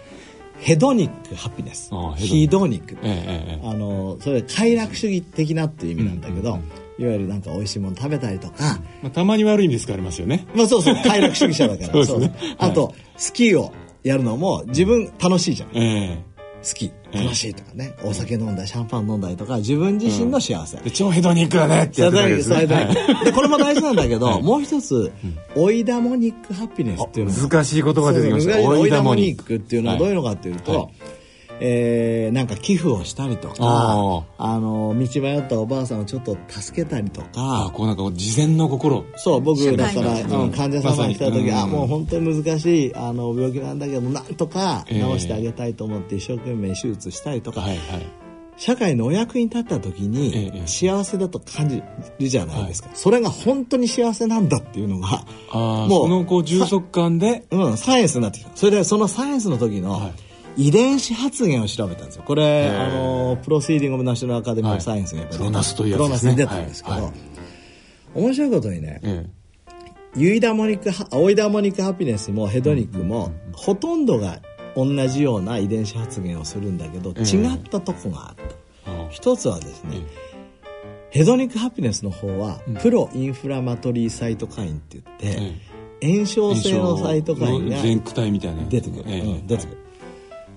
Speaker 2: ヘドニックハピネスヒ
Speaker 3: ド
Speaker 2: ドニック、
Speaker 3: ええ。
Speaker 2: あのそれ快楽主義的なっていう意味なんだけど、
Speaker 3: うんうん
Speaker 2: いわゆるなんか美味しいもの食べたりとか、
Speaker 3: まあ、たまに悪い意味ですからありますよね。
Speaker 2: まあそうそう快楽主義者だから。
Speaker 3: そうですね。
Speaker 2: あと、スキーをやるのも自分楽しいじゃない
Speaker 3: え。
Speaker 2: スキー楽しいとかね、お酒飲んだりシャンパン飲んだりとか自分自身の幸せ、
Speaker 3: えで超ヘドニックだねってやってたわけですね。
Speaker 2: 最大
Speaker 3: はい。
Speaker 2: でこれも大事なんだけど、
Speaker 3: はい。
Speaker 2: もう一つ、オイダモニックハピネスっていうのが。
Speaker 3: 難しい言葉が出てきました。
Speaker 2: オイダモニ
Speaker 3: ッ
Speaker 2: クっていうのはどういうのかっていうと、
Speaker 3: はい
Speaker 2: えーなんか寄付をしたりとか
Speaker 3: あ
Speaker 2: あの道迷ったおばあさんをちょっと助けたりと
Speaker 3: あ
Speaker 2: か
Speaker 3: こうなんか事前の心。
Speaker 2: そう僕だったら、うん患者様が来た時、
Speaker 3: まうん。
Speaker 2: あもう本当に難しいあの病気なんだけどなんとか治してあげたいと思って一生懸命手術したりとか、
Speaker 3: はいはい。
Speaker 2: 社会のお役に立った時に
Speaker 3: ええ
Speaker 2: 幸せだと感じるじゃないですか、それが本当に幸せなんだっていうのがもう
Speaker 3: そのこう充足感で。
Speaker 2: うん、サイエンスになってきた。それでそのサイエンスの時の
Speaker 3: は
Speaker 2: 遺伝子発現を調べたんですよ。これあの Proceeding of National Academy of Science がやっぱり
Speaker 3: プロナスというやつね。
Speaker 2: に出たんですけど、
Speaker 3: はい。はい
Speaker 2: 面白いことにね
Speaker 3: え
Speaker 2: eudaimonic ha eudaimonic happiness も hedonic も、ほとんどが同じような遺伝子発現をするんだけど、
Speaker 3: ええ。
Speaker 2: 違ったとこがあった。
Speaker 3: えあ。
Speaker 2: 一つはですね、
Speaker 3: え
Speaker 2: hedonic happiness の方は、
Speaker 3: うん。
Speaker 2: pro-inflammatory cytokine って言って、
Speaker 3: え
Speaker 2: 炎症性のサイトカインが出てくる、出てくる、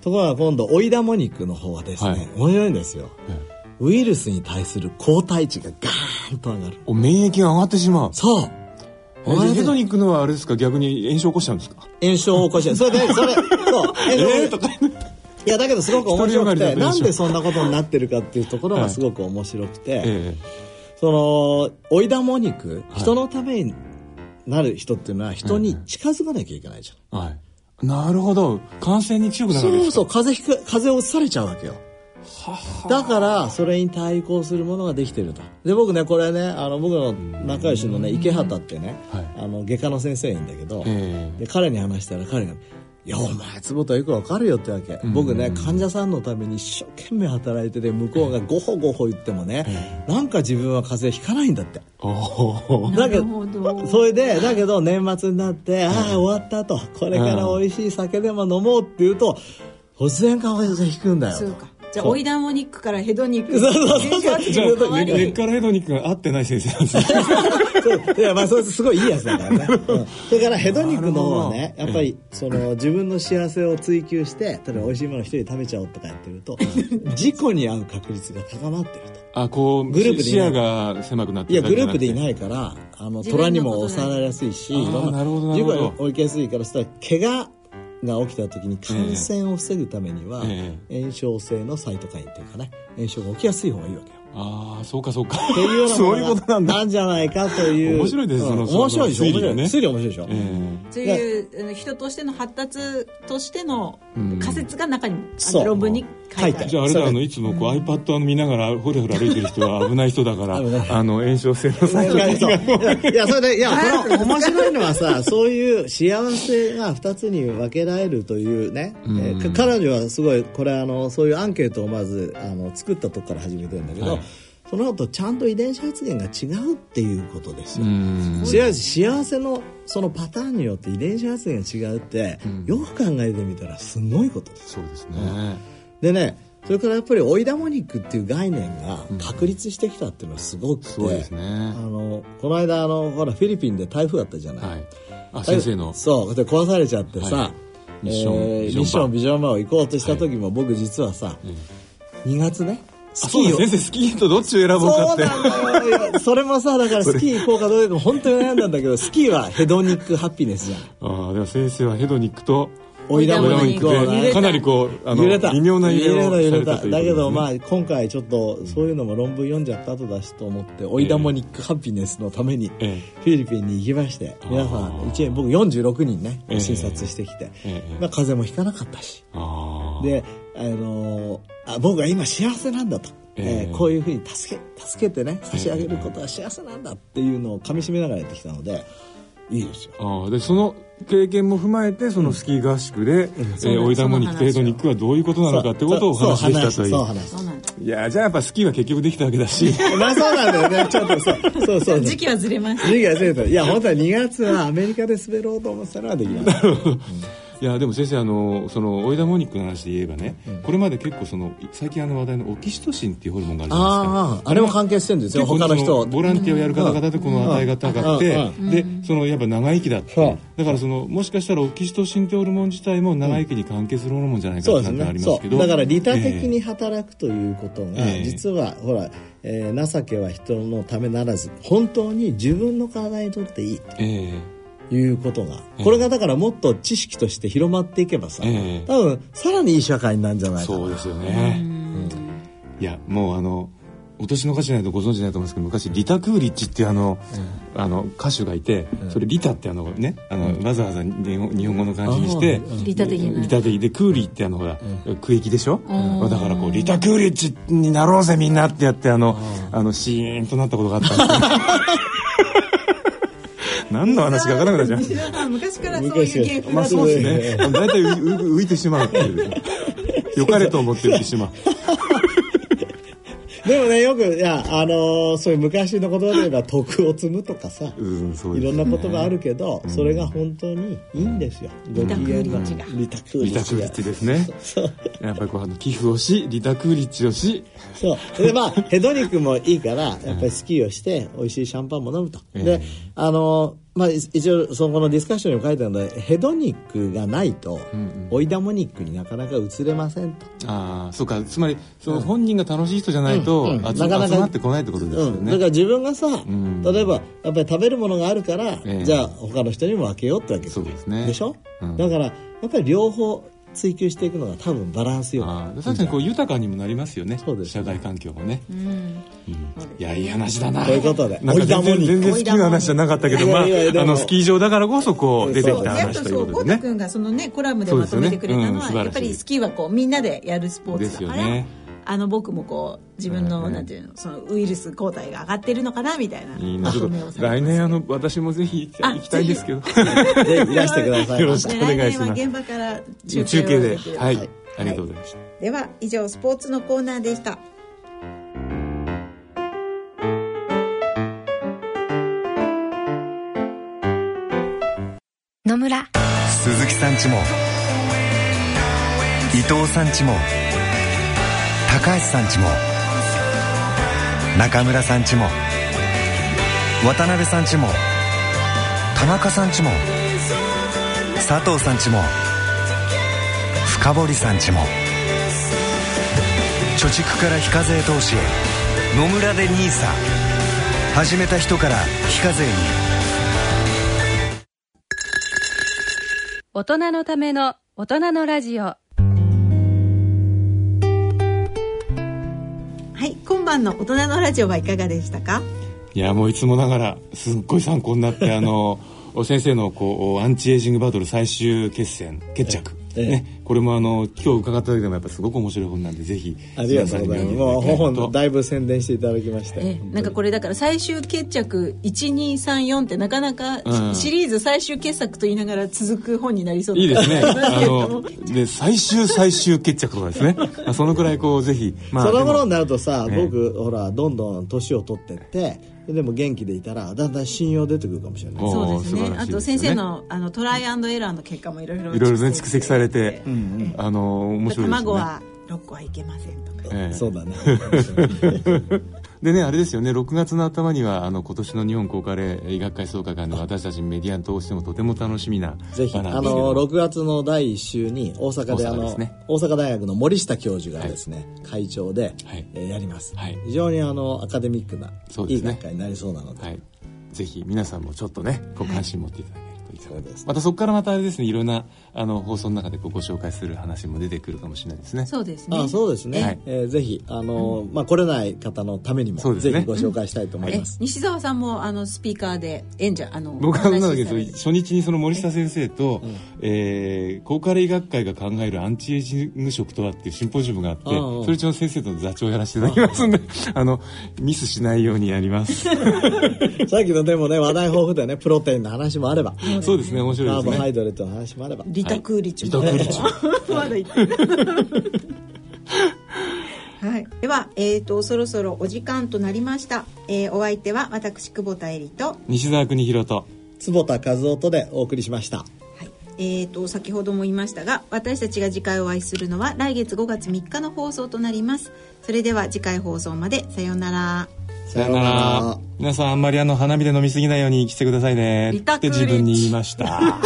Speaker 2: ところが今度オイダモニックの方はですね、
Speaker 3: はい。
Speaker 2: 面白いんですよ。
Speaker 3: ええ。
Speaker 2: ウイルスに対する抗体値がガーンと上がる。
Speaker 3: お免疫が上がってしまう。
Speaker 2: そう。
Speaker 3: ヘドニックのはあれですか逆に炎症起こしちゃうんですか？
Speaker 2: 炎症を起こしてそれでそれそう。
Speaker 3: えー？とか。
Speaker 2: いやだけどすごく面白くてなんでそんなことになってるかっていうところ
Speaker 3: はい
Speaker 2: がすごく面白くて、
Speaker 3: ええ。
Speaker 2: そのオイダモニク
Speaker 3: はい。
Speaker 2: 人のためになる人っていうのは人に近づかなきゃいけないじゃん、
Speaker 3: はいなるほど。感染に強くなるわけですか？
Speaker 2: そうそう。風邪ひく風邪をうつされちゃうわけよ。だからそれに対抗するものができてると。で僕ねこれねあの僕の仲良しのね池畑ってね、
Speaker 3: はい。
Speaker 2: あの外科の先生いいんだけど、
Speaker 3: ええ。
Speaker 2: で彼に話したら彼が「いやお前坪田よくわかるよ」ってわけ、僕ね患者さんのために一生懸命働いてて向こうがゴホゴホ言ってもね、なんか自分は風邪ひかないんだって。
Speaker 3: おお
Speaker 2: だけ
Speaker 4: なるほど。
Speaker 2: それでだけど年末になって、ああ終わったと。これから美味しい酒でも飲もうって言うと突然風邪ひくんだよ
Speaker 4: そうか。じゃあオイダモニックからヘドニック。
Speaker 2: そうそうそう
Speaker 3: 根っからヘドニックが合ってない先生なんですね
Speaker 2: いやまあそれすごいいいやつだからね、うん、それからヘドニックの方はねやっぱりその自分の幸せを追求して例えば美味しいものを一人で食べちゃおうとかやってると 事故に遭う確率が高まってると。
Speaker 3: あこう
Speaker 2: グループでいない。
Speaker 3: 視野が狭くなって
Speaker 2: いやグループでい
Speaker 3: い
Speaker 2: ないからあの虎にも抑えられやすいし事
Speaker 3: るほど
Speaker 2: 故に起きやすいからそしたら怪我が起きた時に感染を防ぐためには
Speaker 3: え
Speaker 2: 炎症性のサイトカインというかね炎症が起きやすい方がいいわけよ
Speaker 3: ああそうかそうか。
Speaker 2: っていうような
Speaker 3: そういうことなんだ。
Speaker 2: なんじゃないかという。
Speaker 3: 面白いです
Speaker 2: 面白いでしょ
Speaker 3: 推理
Speaker 2: 面白い。推理面白いでしょ、
Speaker 3: え
Speaker 4: そういう人としての発達としての
Speaker 3: うん
Speaker 4: 仮説が中に論文に書いてある。
Speaker 3: じゃああれだあのいつもこう iPad あの見ながらふらふら歩いてる人は危ない人だから あの炎症性の
Speaker 2: いやいやそういやそれでいやこの面白いのはさそういう幸せが2つに分けられるというね、
Speaker 3: うん。
Speaker 2: えーか彼女はすごいこれあのそういうアンケートをまずあの作ったとこから始めてるんだけど、
Speaker 3: はい
Speaker 2: その後ちゃんと遺伝子発現が違うっていうことですよ。
Speaker 3: うん。
Speaker 2: 幸せ幸せのそのパターンによって遺伝子発現が違うって、
Speaker 3: うん。
Speaker 2: よく考えてみたらすごいことです。
Speaker 3: そうですね。
Speaker 2: でねそれからやっぱりオイダモニックっていう概念が確立してきたっていうのはすごくて、
Speaker 3: そうですね。
Speaker 2: あのこの間あのほらフィリピンで台風あったじゃない、
Speaker 3: はい。あ先生の。
Speaker 2: そうで壊されちゃってさ、
Speaker 3: はい。ミッション
Speaker 2: えー
Speaker 3: ビジョンバー。
Speaker 2: ミッションビジョンバーを行こうとした時も、僕実はさ、2月ねスキーを。
Speaker 3: 先生スキーとどっちを選ぼうかって。
Speaker 2: そうなんだよ。いやそれもさだからスキー行こうかどうか本当に悩んだんだけどスキーはヘドニックハピネスじゃん。
Speaker 3: ああでも先生はヘドニックと
Speaker 2: オイダモ
Speaker 3: ニックでかなりこうあの微妙な揺れを
Speaker 2: 揺れただけどま
Speaker 3: あ
Speaker 2: あ今回ちょっとそういうのも論文読んじゃった後だしと思ってオイダモニックハピネスのために
Speaker 3: え
Speaker 2: フィリピンに行きまして皆さん一年僕46人ね
Speaker 3: ええ。
Speaker 2: 診察してきて、
Speaker 3: ええ。
Speaker 2: まあ、風邪もひかなかったし。で、あのーあ僕は今幸せなんだと、
Speaker 3: ええ。
Speaker 2: えーこういうふうに助け助けてね差し上げることは幸せなんだっていうのをかみしめながらやってきたのでいいですよ。
Speaker 3: ああでその経験も踏まえてそのスキー合宿で、えーオイダモニックとヘドニックはどういうことなのかってことをお話しでしたという。いやじゃあやっぱスキーは結局できたわけだし
Speaker 2: まあそうなんだよねちょっとそうそう
Speaker 4: 時期はずれました
Speaker 2: 時期はずれたいや本当は2月はアメリカで滑ろうと思ってたのはできなかった
Speaker 3: いやでも先生あのそのオイダモニックの話で言えばね、これまで結構その最近あの話題のオキシトシンっていうホルモンがあるじゃないですか。
Speaker 2: あああれも関係してるんですよ他の人。
Speaker 3: そボランティアをやる方々でこの値が高くて、
Speaker 2: うん。
Speaker 3: でそのやっぱ長生きだってだからそのもしかしたらオキシトシンってホルモン自体も長生きに関係するホルモンじゃないかってありますけど。
Speaker 2: う。だから利他的
Speaker 3: え
Speaker 2: に働くということが、
Speaker 3: ええ。
Speaker 2: 実はほら、えー情けは人のためならず本当に自分の体にとっていい
Speaker 3: ええ
Speaker 2: いうことが、これがだからもっと知識として広まっていけばさ、
Speaker 3: ええ
Speaker 2: 多分さらにいい社会になるんじゃないかな。
Speaker 3: そうですよね。いやもうあのお年の方じゃないとご存知ないと思うんですけど昔リタ・クーリッチっていうあの,、あの歌手がいて、それリタってあのねあの、わざわざ日本日本語の漢字にして、
Speaker 4: 利他的な
Speaker 3: リタ的でクーリーってあのほら、区域でしょ？だからこうリタ・クーリッチになろうぜみんなってやってあのあのシーンとなったことがあったんですよ 何の話か分からなくなっちゃう。
Speaker 4: 昔からそういう芸風だと
Speaker 2: まあそうです
Speaker 3: ね。大体浮いてしまうっていう。良かれと思って浮いてしまう
Speaker 2: でもねよくいやあのーそういう昔の言葉で言えば 徳を積むとかさ、
Speaker 3: うんそう
Speaker 2: いろんな言葉あるけど、それが本当にいいんですよ。リ
Speaker 4: タクーリッチが
Speaker 2: リタクーリッチが
Speaker 3: リタクーリッチですね
Speaker 2: そう。
Speaker 3: やっぱりこうあの寄付をしリタクーリッチをし
Speaker 2: そう。で、まあ、ヘドニックもいいから、やっぱりスキーをして、美味しいシャンパンも飲むと。
Speaker 3: ええ
Speaker 2: で、あの、まあ、一応、そのこのディスカッションにも書いてあるので、ヘドニックがないと、オイダモニックになかなか移れませんと。
Speaker 3: ああそうか。つまりその本人が楽しい人じゃないと、
Speaker 2: うん。うん。
Speaker 3: 集
Speaker 2: なかなか
Speaker 3: 集まってこないってことですよ
Speaker 2: うん、
Speaker 3: ね、
Speaker 2: だから自分がさ、
Speaker 3: ん。
Speaker 2: 例えばやっぱり食べるものがあるから、
Speaker 3: ええ。
Speaker 2: じゃあ他の人にも分けようってわけ。
Speaker 3: そうですね。
Speaker 2: でしょ、
Speaker 3: うん。
Speaker 2: だからやっぱり両方追求していくのが多分バランスよ
Speaker 3: ああ確かにこう豊かにもなりますよね。
Speaker 2: そうです
Speaker 3: 社会環境もね、うん。いやいい話だな。
Speaker 2: ということで。
Speaker 3: なんか全然全然
Speaker 2: 追
Speaker 3: スキーの話じゃなかったけどまああのスキー場だからこそこう出てきた話とい
Speaker 4: そうう
Speaker 3: ことでね。
Speaker 4: 君がそのねコラムでまとめてくれたのは、
Speaker 3: ね。うん
Speaker 4: やっぱりスキーはこうみんなでやるスポーツ
Speaker 3: ですよね。
Speaker 4: だからあの僕もこう自分の、
Speaker 3: うん
Speaker 4: なんていうのそのウイルス抗体が上がってるのかなみたいない
Speaker 3: いな。来年あの私もぜひ行きたいですけど。
Speaker 2: ぜひ。いらしてください。
Speaker 3: よろしく
Speaker 4: で
Speaker 3: お願いします。
Speaker 4: 来年は現場から中継を
Speaker 3: 中継で。はい、
Speaker 2: はい。
Speaker 3: ありがとうございました、
Speaker 4: では以上スポーツのコーナーでした。
Speaker 5: 野村。
Speaker 6: 鈴木さんちも。伊藤さんちも高橋さんちも中村さんちも渡辺さんちも田中さんちも佐藤さんちも深堀さんちも貯蓄から非課税投資へ野村で NISA 始めた人から非課税に。
Speaker 1: 大人のための大人のラジオ。
Speaker 4: はい今晩の大人のラジオはいかがでしたか？
Speaker 3: いやもういつもながらすっごい参考になってあの 先生のこうアンチエイジングバトル最終決戦決着、ね、これもあの今日伺っただけでもやっぱすごく面白い本なんでぜひ
Speaker 2: ありがとうございます。もう本
Speaker 3: と。
Speaker 2: だいぶ宣伝していただきまして
Speaker 4: えなんかこれだから最終決着1234ってなかなか
Speaker 3: うん。
Speaker 4: シリーズ最終傑作と言いながら続く本になりそう
Speaker 3: いいですね。あので最終最終決着とかですね。まあそのくらいこうぜひ、ま
Speaker 2: その頃になるとさ、
Speaker 3: ええ
Speaker 2: 僕ほらどんどん年を取ってってでも元気でいたらだんだん信用出てくるかもしれない。
Speaker 3: お
Speaker 4: そうです
Speaker 3: 素晴らしい
Speaker 4: ね。あと先生のあのトライアンドエラーの結果もいろいろ
Speaker 3: いろいろね蓄積されて、あの面白いですよね。
Speaker 4: 卵は6個はいけませんとか。
Speaker 3: ええ。
Speaker 2: そうだね
Speaker 3: でねあれですよね6月の頭にはあの今年の日本高カレ医学会総会がね私たちメディアに通してもとても楽しみな
Speaker 2: ぜひあの6月の第1週に大阪であの
Speaker 3: 大阪
Speaker 2: 大阪大学の森下教授がですね、会長で、
Speaker 3: はい。
Speaker 2: えーやります、
Speaker 3: はい。
Speaker 2: 非常にあのアカデミックな、いい学会になりそうなので、
Speaker 3: はい、ぜひ皆さんもちょっとねご関心持っていただけ
Speaker 2: そうです
Speaker 3: またそこからまたあれですねいろんなあの放送の中でご紹介する話も出てくるかもしれないですね。
Speaker 4: そうですね。
Speaker 2: あそうですね、
Speaker 3: はい。
Speaker 2: えーぜひあの、まあ、来れない方のためにも、
Speaker 3: そうですね。
Speaker 2: ぜひご紹介したいと思い
Speaker 4: え
Speaker 2: ます、
Speaker 4: 西澤さんもあのスピーカーで演者あの
Speaker 3: 僕はなんだけど初日にその森下先生と、えー、高カレ医学会が考えるアンチエイジング食とはっていうシンポジウムがあって
Speaker 2: うんうん。
Speaker 3: それうちの先生と座長をやらせていただきますんであのミスしないようにやります。
Speaker 2: さっきのでもね話題豊富でねプロテインの話もあれば。
Speaker 3: そうですね面白
Speaker 2: カーボ
Speaker 3: いですね。
Speaker 2: ハイドレットの話もあれば。
Speaker 4: リタクーリチも、
Speaker 3: リタクーリチ
Speaker 4: まだ言ってるはい、では、えー、とそろそろお時間となりました、えーお相手は私久保田恵里と,、
Speaker 3: 西澤邦弘と。
Speaker 2: 坪田和夫とでお送りしました。
Speaker 4: はい。えー、と先ほども言いましたが私たちが次回お会いするのは来月5月3日の放送となります。それでは次回放送まで。さようなら
Speaker 3: さよなら。皆さんあんまりあの花火で飲みすぎないようにしてくださいね。って自分に言いました。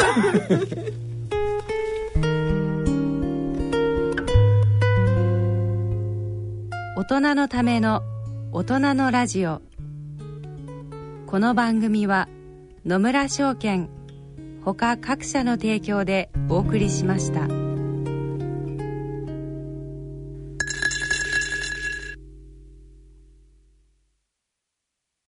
Speaker 1: 大人のための大人のラジオ。この番組は野村証券他各社の提供でお送りしました。